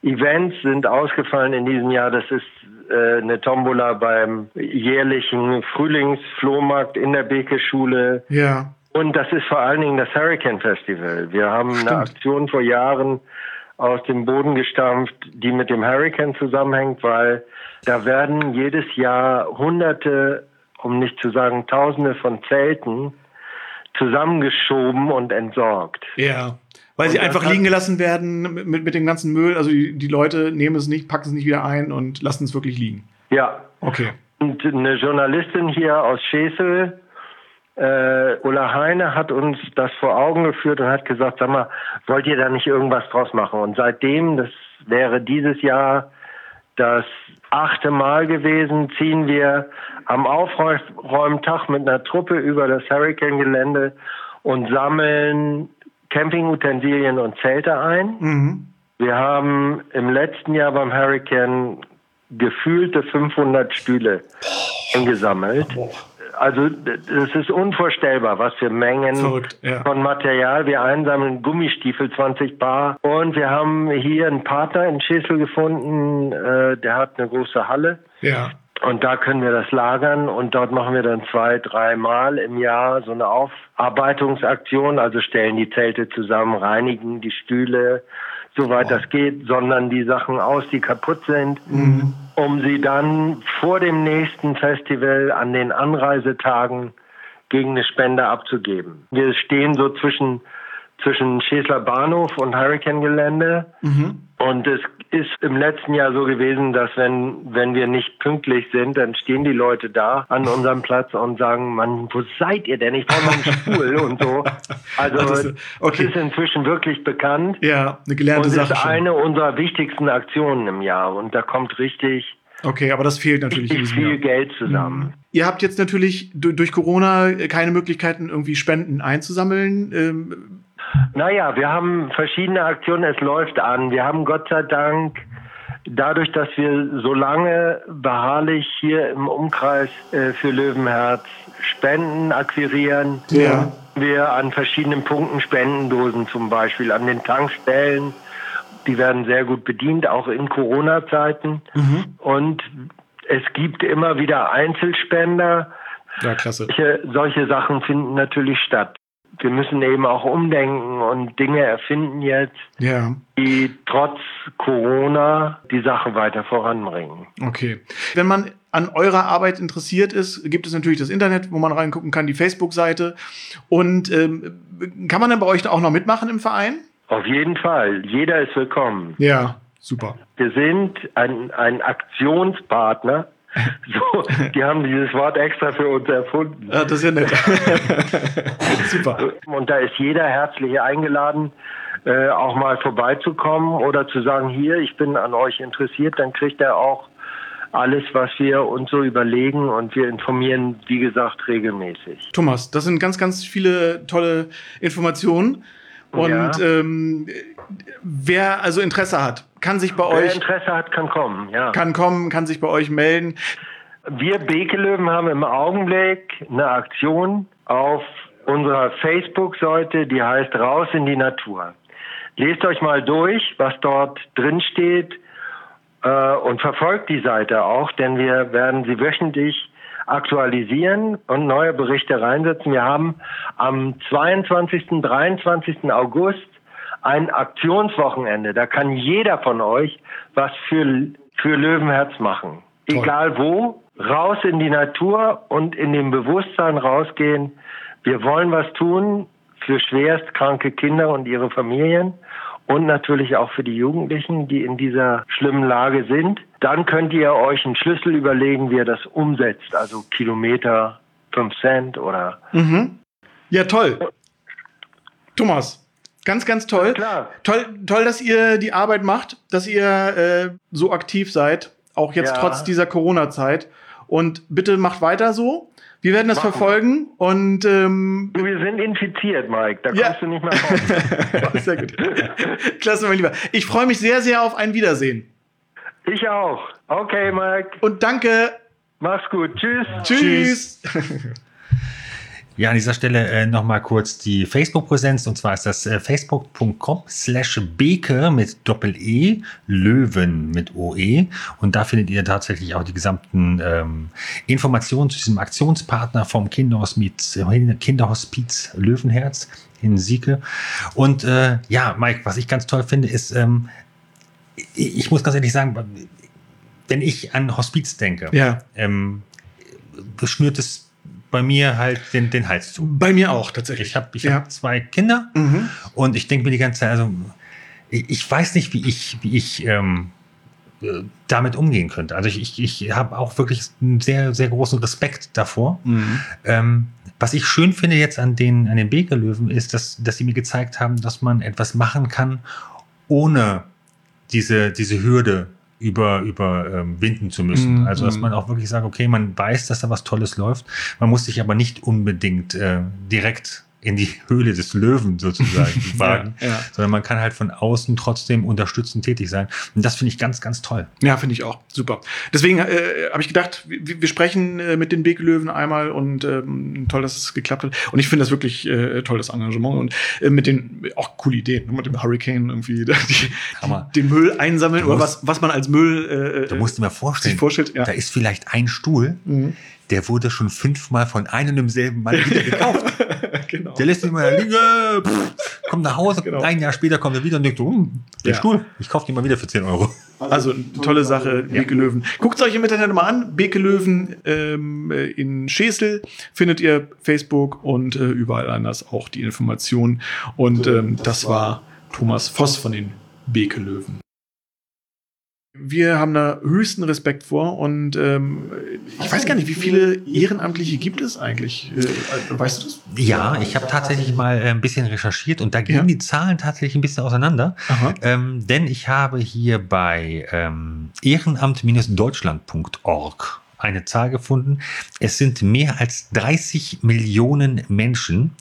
Events sind ausgefallen in diesem Jahr. Das ist äh, eine Tombola beim jährlichen Frühlingsflohmarkt in der Beke-Schule. Ja. Und das ist vor allen Dingen das Hurricane Festival. Wir haben Stimmt. eine Aktion vor Jahren aus dem Boden gestampft, die mit dem Hurricane zusammenhängt, weil da werden jedes Jahr Hunderte, um nicht zu sagen Tausende von Zelten zusammengeschoben und entsorgt. Ja, weil und sie einfach liegen gelassen werden mit, mit dem ganzen Müll. Also die, die Leute nehmen es nicht, packen es nicht wieder ein und lassen es wirklich liegen. Ja. Okay. Und eine Journalistin hier aus Schesel, äh, Ulla Heine hat uns das vor Augen geführt und hat gesagt, sag mal, wollt ihr da nicht irgendwas draus machen? Und seitdem, das wäre dieses Jahr das achte Mal gewesen, ziehen wir am Aufräumtag mit einer Truppe über das Hurricane-Gelände und sammeln Campingutensilien und Zelte ein. Mhm. Wir haben im letzten Jahr beim Hurricane gefühlte 500 Stühle eingesammelt. Boah also das ist unvorstellbar, was für Mengen Verrückt, ja. von Material wir einsammeln. Gummistiefel 20 Bar. Und wir haben hier einen Partner in Schissel gefunden, äh, der hat eine große Halle. Ja. Und da können wir das lagern und dort machen wir dann zwei, dreimal im Jahr so eine Aufarbeitungsaktion, also stellen die Zelte zusammen, reinigen die Stühle, soweit oh. das geht, sondern die Sachen aus, die kaputt sind. Mhm um sie dann vor dem nächsten Festival an den Anreisetagen gegen eine Spende abzugeben. Wir stehen so zwischen zwischen Schesler Bahnhof und Hurricane-Gelände. Mhm. Und es ist im letzten Jahr so gewesen, dass wenn, wenn wir nicht pünktlich sind, dann stehen die Leute da an unserem Platz und sagen, Mann, wo seid ihr denn? Ich brauche noch einen Stuhl und so. (laughs) Also, das ist, okay. das ist inzwischen wirklich bekannt. Ja, eine gelernte und Sache. Das ist schon. eine unserer wichtigsten Aktionen im Jahr. Und da kommt richtig Okay, aber das fehlt natürlich. Richtig viel Jahr. Geld zusammen. Mhm. Ihr habt jetzt natürlich durch Corona keine Möglichkeiten, irgendwie Spenden einzusammeln. Naja, wir haben verschiedene Aktionen, es läuft an. Wir haben Gott sei Dank dadurch, dass wir so lange beharrlich hier im Umkreis äh, für Löwenherz Spenden akquirieren, ja. wir an verschiedenen Punkten Spendendosen zum Beispiel, an den Tankstellen. Die werden sehr gut bedient, auch in Corona-Zeiten. Mhm. Und es gibt immer wieder Einzelspender. Ja, klasse. Solche, solche Sachen finden natürlich statt wir müssen eben auch umdenken und Dinge erfinden jetzt, ja. die trotz Corona die Sache weiter voranbringen. Okay. Wenn man an eurer Arbeit interessiert ist, gibt es natürlich das Internet, wo man reingucken kann, die Facebook-Seite. Und ähm, kann man dann bei euch auch noch mitmachen im Verein? Auf jeden Fall. Jeder ist willkommen. Ja, super. Wir sind ein, ein Aktionspartner So, die haben dieses Wort extra für uns erfunden. Ah, das ist ja nett. (laughs) Super. Und da ist jeder herzlich eingeladen, äh, auch mal vorbeizukommen oder zu sagen, hier, ich bin an euch interessiert, dann kriegt er auch alles, was wir uns so überlegen und wir informieren, wie gesagt, regelmäßig. Thomas, das sind ganz, ganz viele tolle Informationen. Und Ja. ähm, wer also Interesse hat, kann sich bei Wer euch, Interesse hat, kann kommen, ja. kann kommen, kann sich bei euch melden. Wir Bekelöwen haben im Augenblick eine Aktion auf unserer Facebook-Seite, die heißt Raus in die Natur. Lest euch mal durch, was dort drin steht äh, und verfolgt die Seite auch, denn wir werden sie wöchentlich aktualisieren und neue Berichte reinsetzen. Wir haben am 22., 23. August ein Aktionswochenende. Da kann jeder von euch was für, für Löwenherz machen. Toll. Egal wo, raus in die Natur und in dem Bewusstsein rausgehen. Wir wollen was tun für schwerstkranke Kinder und ihre Familien und natürlich auch für die Jugendlichen, die in dieser schlimmen Lage sind. Dann könnt ihr euch einen Schlüssel überlegen, wie ihr das umsetzt. Also Kilometer, 5 Cent oder Mhm. Ja, toll. Thomas, ganz, ganz toll. Klar. Toll, toll, dass ihr die Arbeit macht, dass ihr äh, so aktiv seid, auch jetzt Ja. trotz dieser Corona-Zeit. Und bitte macht weiter so. Wir werden das Machen verfolgen und ähm, wir sind infiziert, Mike. Da Ja. kommst du nicht mehr raus. (laughs) sehr gut. Klasse, mein Lieber. Ich freue mich sehr, sehr auf ein Wiedersehen. ich auch. Okay, Mike. Und danke. Mach's gut. Tschüss. Tschüss. (laughs) Ja, an dieser Stelle äh, nochmal kurz die Facebook-Präsenz. Und zwar ist das äh, facebook.com slash Beke mit Doppel-E, Löwen mit OE. Und da findet ihr tatsächlich auch die gesamten ähm, Informationen zu diesem Aktionspartner vom Kinderhospiz, äh, Kinderhospiz Löwenherz in Sieke. Und äh, ja, Mike, was ich ganz toll finde, ist, ähm, ich, ich muss ganz ehrlich sagen, wenn ich an Hospiz denke, Ja, ähm, schnürt es bei mir halt den, den Hals zu. bei mir auch tatsächlich. Ich habe ich ja. hab zwei Kinder Mhm. und ich denke mir die ganze Zeit, also ich, ich weiß nicht, wie ich, wie ich ähm, äh, damit umgehen könnte. Also ich, ich, ich habe auch wirklich einen sehr, sehr großen Respekt davor. Mhm. Ähm, was ich schön finde jetzt an den, an den Bekelöwen ist, dass, dass sie mir gezeigt haben, dass man etwas machen kann, ohne diese, diese Hürde über, über ähm, winden zu müssen. Mhm. Also, dass man auch wirklich sagt, okay, man weiß, dass da was Tolles läuft. Man muss sich aber nicht unbedingt äh, direkt in die Höhle des Löwen sozusagen (laughs) wagen, Ja, ja. sondern man kann halt von außen trotzdem unterstützend tätig sein. Und das finde ich ganz, ganz toll. Ja, finde ich auch. Super. Deswegen äh, habe ich gedacht, wir, wir sprechen äh, mit den Bekelöwen einmal und ähm, toll, dass es geklappt hat. Und ich finde das wirklich äh, toll, das Engagement und äh, mit den auch coole Ideen, mit dem Hurricane irgendwie (laughs) die, die, den Müll einsammeln Du oder musst- was, was man als Müll äh, Da musst du mir vorstellen, sich vorstellt. Ja. da ist vielleicht ein Stuhl, Mhm. der wurde schon fünfmal von einem und demselben Mann wieder (laughs) gekauft. Genau. Der lässt ihn mal liegen, äh, pff, kommt nach Hause, Genau. ein Jahr später kommt er wieder und denkt hm, der Ja. Stuhl, ich kaufe den mal wieder für 10 Euro. Also tolle Sache, Bekelöwen. Guckt es euch im Internet mal an. Bekelöwen ähm, äh, in Schesel findet ihr Facebook und äh, überall anders auch die Informationen. Und ähm, das war Thomas Voss von den Bekelöwen. Wir haben da höchsten Respekt vor und ähm, ich weiß gar nicht, wie viele Ehrenamtliche gibt es eigentlich? Äh, weißt du das? Ja, ich habe tatsächlich mal äh, ein bisschen recherchiert und da gehen Ja. die Zahlen tatsächlich ein bisschen auseinander. Ähm, denn ich habe hier bei ähm, ehrenamt-deutschland.org eine Zahl gefunden. Es sind mehr als 30 Millionen Menschen,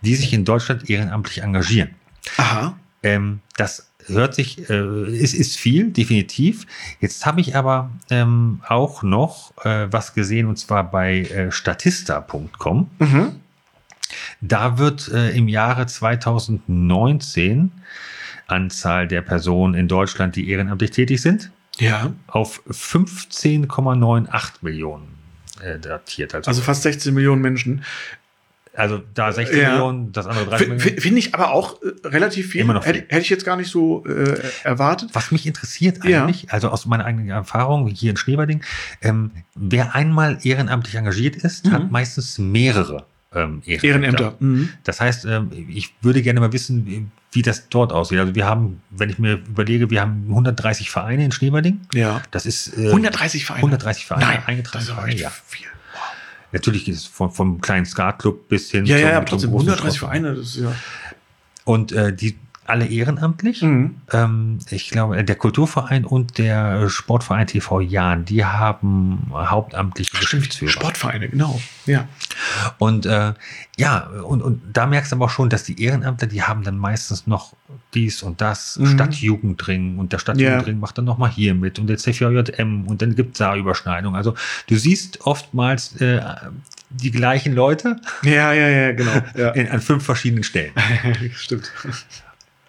die sich in Deutschland ehrenamtlich engagieren. Aha. Ähm, das hört sich, äh, es ist viel, definitiv. Jetzt habe ich aber ähm, auch noch äh, was gesehen und zwar bei äh, statista.com. Mhm. Da wird äh, im Jahre 2019 Anzahl der Personen in Deutschland, die ehrenamtlich tätig sind, Ja. auf 15,98 Millionen äh, datiert. Also, Also fast 16 Millionen Menschen. Also da 16 Ja. Millionen, das andere 30 F- Millionen. Finde ich aber auch äh, relativ viel. Immer noch viel. Hätte, hätte ich jetzt gar nicht so äh, erwartet. Was mich interessiert Ja. eigentlich, also aus meiner eigenen Erfahrung hier in Schneeberding, ähm, wer einmal ehrenamtlich engagiert ist, Mhm. hat meistens mehrere ähm, Ehrenämter. Ehrenämter. Mhm. Das heißt, ähm, ich würde gerne mal wissen, wie- das dort aussieht. Also wir haben, wenn ich mir überlege, wir haben 130 Vereine in Schneewerding. Ja. Das ist äh, 130 Vereine. 130 Vereine Nein, eingetragen. das ist Vereine, ja. viel. Natürlich ist es vom, vom kleinen Skatclub bis hin Ja, ja, zum trotzdem großen 130 Sportverein. Vereine, das ist ja. Und äh, die alle ehrenamtlich. Mhm. Ähm, ich glaube, der Kulturverein und der Sportverein TV Jahn, die haben hauptamtliche Geschäftsführer. Sportvereine, genau. Ja. Und äh, ja, und, und da merkst du aber auch schon, dass die Ehrenamtler, die haben dann meistens noch dies und das, Mhm. Stadtjugendring und der Stadtjugendring Ja. macht dann nochmal hier mit und der CVJM und dann gibt es da Überschneidungen. Also du siehst oftmals äh, die gleichen Leute Ja, ja, ja, genau. (laughs) Ja. in, an fünf verschiedenen Stellen. (laughs) Stimmt.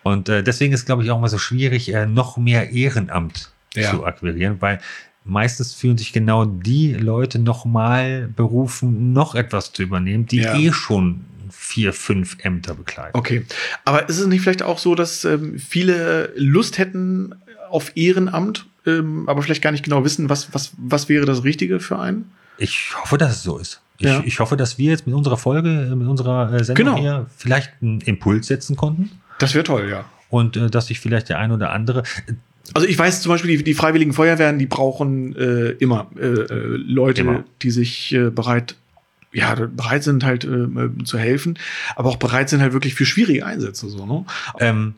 Und äh, deswegen ist, glaube ich, auch mal so schwierig, äh, noch mehr Ehrenamt Ja. zu akquirieren, weil meistens fühlen sich genau die Leute nochmal berufen, noch etwas zu übernehmen, die Ja. eh schon vier, fünf Ämter bekleiden. Okay. Aber ist es nicht vielleicht auch so, dass ähm, viele Lust hätten auf Ehrenamt, ähm, aber vielleicht gar nicht genau wissen, was, was, was wäre das Richtige für einen? Ich hoffe, dass es so ist. Ich, Ja. ich hoffe, dass wir jetzt mit unserer Folge, äh, mit unserer äh, Sendung Genau. hier vielleicht einen Impuls setzen konnten Das wäre toll, ja. und äh, dass sich vielleicht der ein oder andere Also ich weiß zum Beispiel, die, die Freiwilligen Feuerwehren, die brauchen äh, immer äh, äh, Leute, Immer. die sich äh, bereit, ja, bereit sind halt äh, äh, zu helfen, aber auch bereit sind halt wirklich für schwierige Einsätze so, ne? Ähm,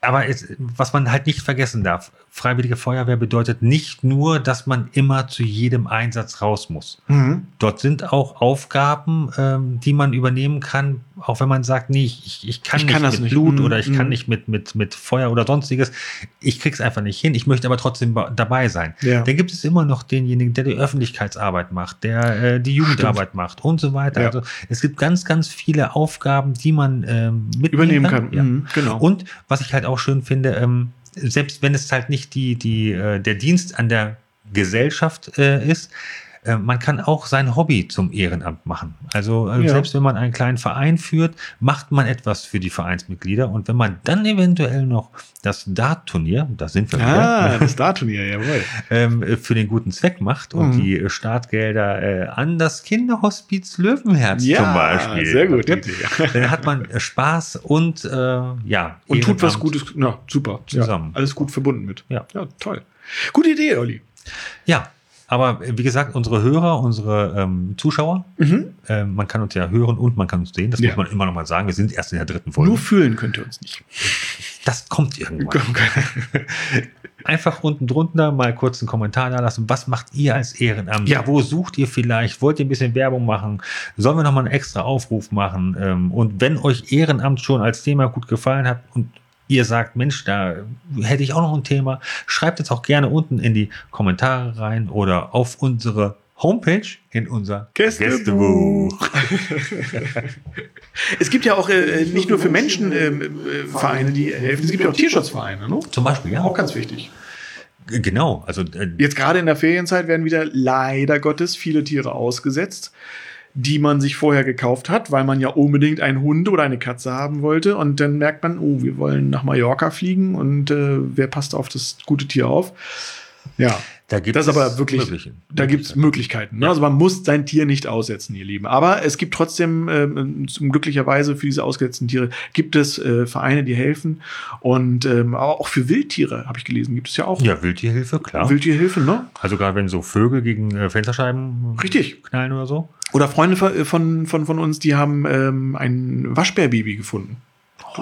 aber es, was man halt nicht vergessen darf, Freiwillige Feuerwehr bedeutet nicht nur, dass man immer zu jedem Einsatz raus muss. Mhm. Dort sind auch Aufgaben, ähm, die man übernehmen kann, auch wenn man sagt, nee, ich, ich, kann Ich nicht kann mit nicht. Blut Mhm, oder ich kann mhm. nicht mit, mit, mit Feuer oder sonstiges. Ich krieg's einfach nicht hin. Ich möchte aber trotzdem dabei sein. Ja. Dann gibt es immer noch denjenigen, der die Öffentlichkeitsarbeit macht, der äh, die Jugendarbeit macht und so weiter. Ja. Also es gibt ganz, ganz viele Aufgaben, die man ähm, mitnehmen Übernehmen kann. Ja. Mhm, genau. Und was ich halt auch schön finde, ähm, selbst wenn es halt nicht die, die, äh, der Dienst an der Gesellschaft äh, ist, man kann auch sein Hobby zum Ehrenamt machen. Also äh, Ja. selbst wenn man einen kleinen Verein führt, macht man etwas für die Vereinsmitglieder. Und wenn man dann eventuell noch das Dart-Turnier, da sind wir ah, wieder, (laughs) das Star-Turnier, jawohl. ähm, äh, für den guten Zweck macht und Mhm. die äh, Startgelder äh, an das Kinderhospiz Löwenherz zum Beispiel. sehr gut. Dann hat man äh, Spaß und äh, ja. Und tut was Ehrenamt. Gutes, na, super. Zusammen. Ja, alles gut verbunden mit. Ja. ja, toll. Gute Idee, Olli. Ja, aber äh, wie gesagt, unsere Hörer, unsere ähm, Zuschauer, Mhm. äh, man kann uns ja hören und man kann uns sehen. Das Ja. muss man immer noch mal sagen. Wir sind erst in der dritten Folge. Nur fühlen könnt ihr uns nicht. das kommt irgendwann. (laughs) Einfach unten drunter mal kurz einen Kommentar da lassen. Was macht ihr als Ehrenamt? Ja. Wo sucht ihr vielleicht? Wollt ihr ein bisschen Werbung machen? Sollen wir noch mal einen extra Aufruf machen? Ähm, Und wenn euch Ehrenamt schon als Thema gut gefallen hat und ihr sagt, Mensch, da hätte ich auch noch ein Thema, schreibt es auch gerne unten in die Kommentare rein oder auf unsere Homepage in unser Gästebuch. (laughs) Es gibt ja auch äh, nicht nur für Menschen ähm, äh, Vereine, die helfen, es gibt ja auch Tierschutzvereine, ne? Zum Beispiel, ja. Auch ganz wichtig. Genau, also äh, Jetzt gerade in der Ferienzeit werden wieder leider Gottes viele Tiere ausgesetzt, die man sich vorher gekauft hat, weil man ja unbedingt einen Hund oder eine Katze haben wollte. Und dann merkt man, oh, wir wollen nach Mallorca fliegen und äh, wer passt auf das gute Tier auf? Ja, da gibt das es aber wirklich, Mögliche- da gibt es Möglichkeiten. Ne? Also man muss sein Tier nicht aussetzen, ihr Lieben. Aber es gibt trotzdem, ähm, zum glücklicherweise für diese ausgesetzten Tiere, gibt es äh, Vereine, die helfen. Und ähm, aber auch für Wildtiere, habe ich gelesen, gibt es ja auch Ja, Wildtierhilfe, klar. Wildtierhilfe, ne? Also gerade wenn so Vögel gegen äh, Fensterscheiben Richtig. knallen oder so. Oder Freunde von, von, von, von uns, die haben ähm, ein Waschbärbaby gefunden.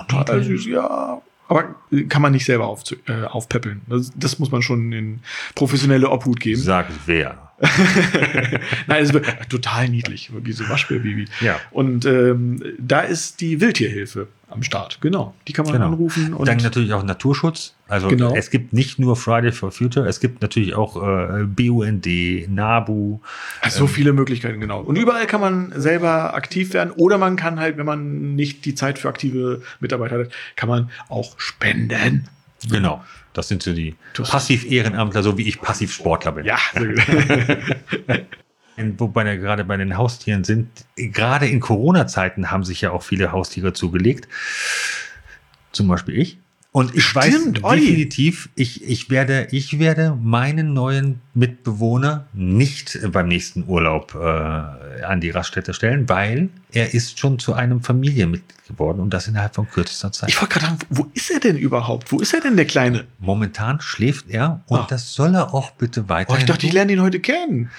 Total süß, ja. Aber äh, kann man nicht selber auf, äh, aufpäppeln. Das, das muss man schon in professionelle Obhut geben. Sag wer. (laughs) Nein, es wirklich total niedlich, wirklich so Waschbärbaby. Ja. Und ähm, da ist die Wildtierhilfe am Start. Genau. Die kann man Genau. anrufen. Und Dann natürlich auch Naturschutz. Also Genau. es gibt nicht nur Friday for Future, es gibt natürlich auch äh, BUND, NABU. Also so viele Möglichkeiten, genau. Und überall kann man selber aktiv werden oder man kann halt, wenn man nicht die Zeit für aktive Mitarbeiter hat, kann man auch spenden. Genau. Das sind so die Du hast- Passiv-Ehrenamtler, so wie ich Passiv-Sportler bin. Ja, sehr (laughs) gut. (laughs) Wobei wir gerade bei den Haustieren sind, gerade in Corona-Zeiten haben sich ja auch viele Haustiere zugelegt. Zum Beispiel ich. Und ich Stimmt, weiß Olli. definitiv, ich, ich, werde, ich werde meinen neuen Mitbewohner nicht beim nächsten Urlaub äh, an die Raststätte stellen, weil er ist schon zu einem Familienmitglied geworden und das innerhalb von kürzester Zeit. Ich wollte gerade sagen, wo ist er denn überhaupt? Wo ist er denn, der Kleine? Momentan schläft er und Ah. das soll er auch bitte weiter. Oh, ich dachte, ich lerne ihn heute kennen.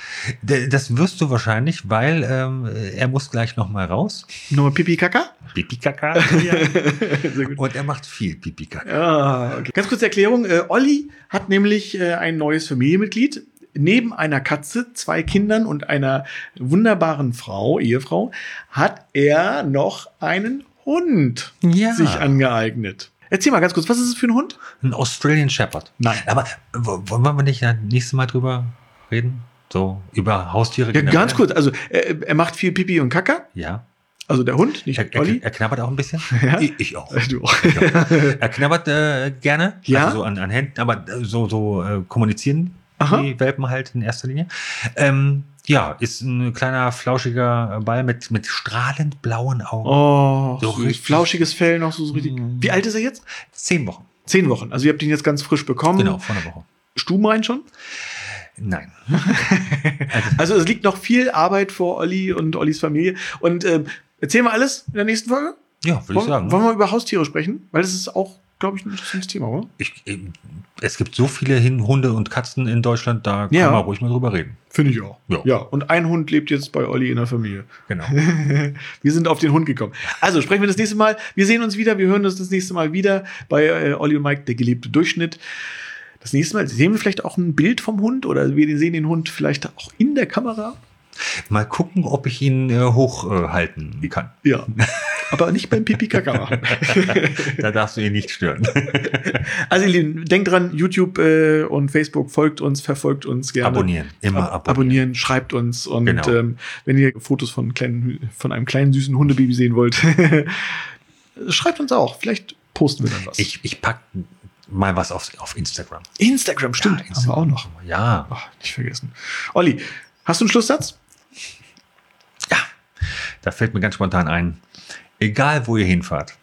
Das wirst du wahrscheinlich, weil ähm, er muss gleich noch mal raus. Nochmal Pipi Kaka? Pipi Kaka. (laughs) Sehr gut. und er macht viel Pipi Kaka. Ah, okay. Ganz kurze Erklärung. Äh, Olli hat nämlich äh, ein neues Familienmitglied. Neben einer Katze, zwei Kindern und einer wunderbaren Frau, Ehefrau, hat er noch einen Hund Ja. sich angeeignet. Erzähl mal ganz kurz, was ist es für ein Hund? Ein Australian Shepherd. Nein. Aber wollen wir nicht das nächste Mal drüber reden? So über Haustiere Ja, generell? ganz kurz. Also, er, er macht viel Pipi und Kaka. Ja. Also der Hund, nicht Er, Olli. er knabbert auch ein bisschen. (laughs) Ja? Ich, ich auch. Du. (laughs) Er knabbert äh, gerne. Ja? Also so an, an Händen, aber äh, so, so äh, kommunizieren Aha. die Welpen halt in erster Linie. Ähm, ja, ist ein kleiner, flauschiger Ball mit, mit strahlend blauen Augen. Oh, So richtig- flauschiges Fell noch so, so richtig. Mm. Wie alt ist er jetzt? Zehn Wochen. Zehn Wochen. Also ihr habt ihn jetzt ganz frisch bekommen. Genau, vor einer Woche. Stubenrein schon? Nein. (laughs) Also es liegt noch viel Arbeit vor Olli und Ollis Familie. Und ähm, erzählen wir alles in der nächsten Folge? Ja, würde ich sagen. wollen wir über Haustiere sprechen? Weil das ist auch, glaube ich, ein interessantes Thema, oder? Ich, es gibt so viele Hunde und Katzen in Deutschland, da Ja. kann man ruhig mal drüber reden. Finde ich auch. Ja. ja. Und ein Hund lebt jetzt bei Olli in der Familie. Genau. (laughs) wir sind auf den Hund gekommen. Also sprechen wir das nächste Mal. Wir sehen uns wieder. Wir hören uns das nächste Mal wieder bei äh, Olli und Mike, der gelebte Durchschnitt. Das nächste Mal sehen wir vielleicht auch ein Bild vom Hund oder wir sehen den Hund vielleicht auch in der Kamera. Mal gucken, ob ich ihn äh, hochhalten äh, kann. Ja. Aber nicht beim Pipi Kaka machen. (laughs) Da darfst du ihn nicht stören. (laughs) Also ihr Lieben, denkt dran, YouTube äh, und Facebook folgt uns, verfolgt uns gerne. Abonnieren. Immer Ab abonnieren. abonnieren, schreibt uns und Genau. ähm, wenn ihr Fotos von, kleinen, von einem kleinen süßen Hundebaby sehen wollt, (laughs) schreibt uns auch. Vielleicht posten wir dann was. Ich, ich pack mal was auf, auf Instagram. Instagram, stimmt. Ja, haben wir auch noch. Ja. Ach, nicht vergessen. Olli, hast du einen Schlusssatz? Ja. Da fällt mir ganz spontan ein. Egal, wo ihr hinfahrt,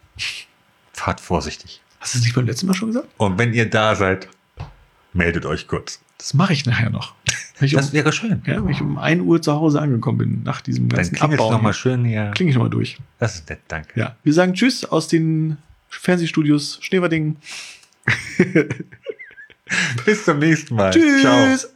fahrt vorsichtig. Hast du es nicht beim letzten Mal schon gesagt? Und wenn ihr da seid, meldet euch kurz. Das mache ich nachher noch. Ich, um, Das wäre schön. ja, wenn ich um 1 Uhr zu Hause angekommen bin, nach diesem Dann ganzen es Abbauen. nochmal schön hier. Klinge ich nochmal durch. Das ist nett, danke. Ja, wir sagen Tschüss aus den Fernsehstudios Schneverding. (laughs) Bis zum nächsten Mal. Tschüss.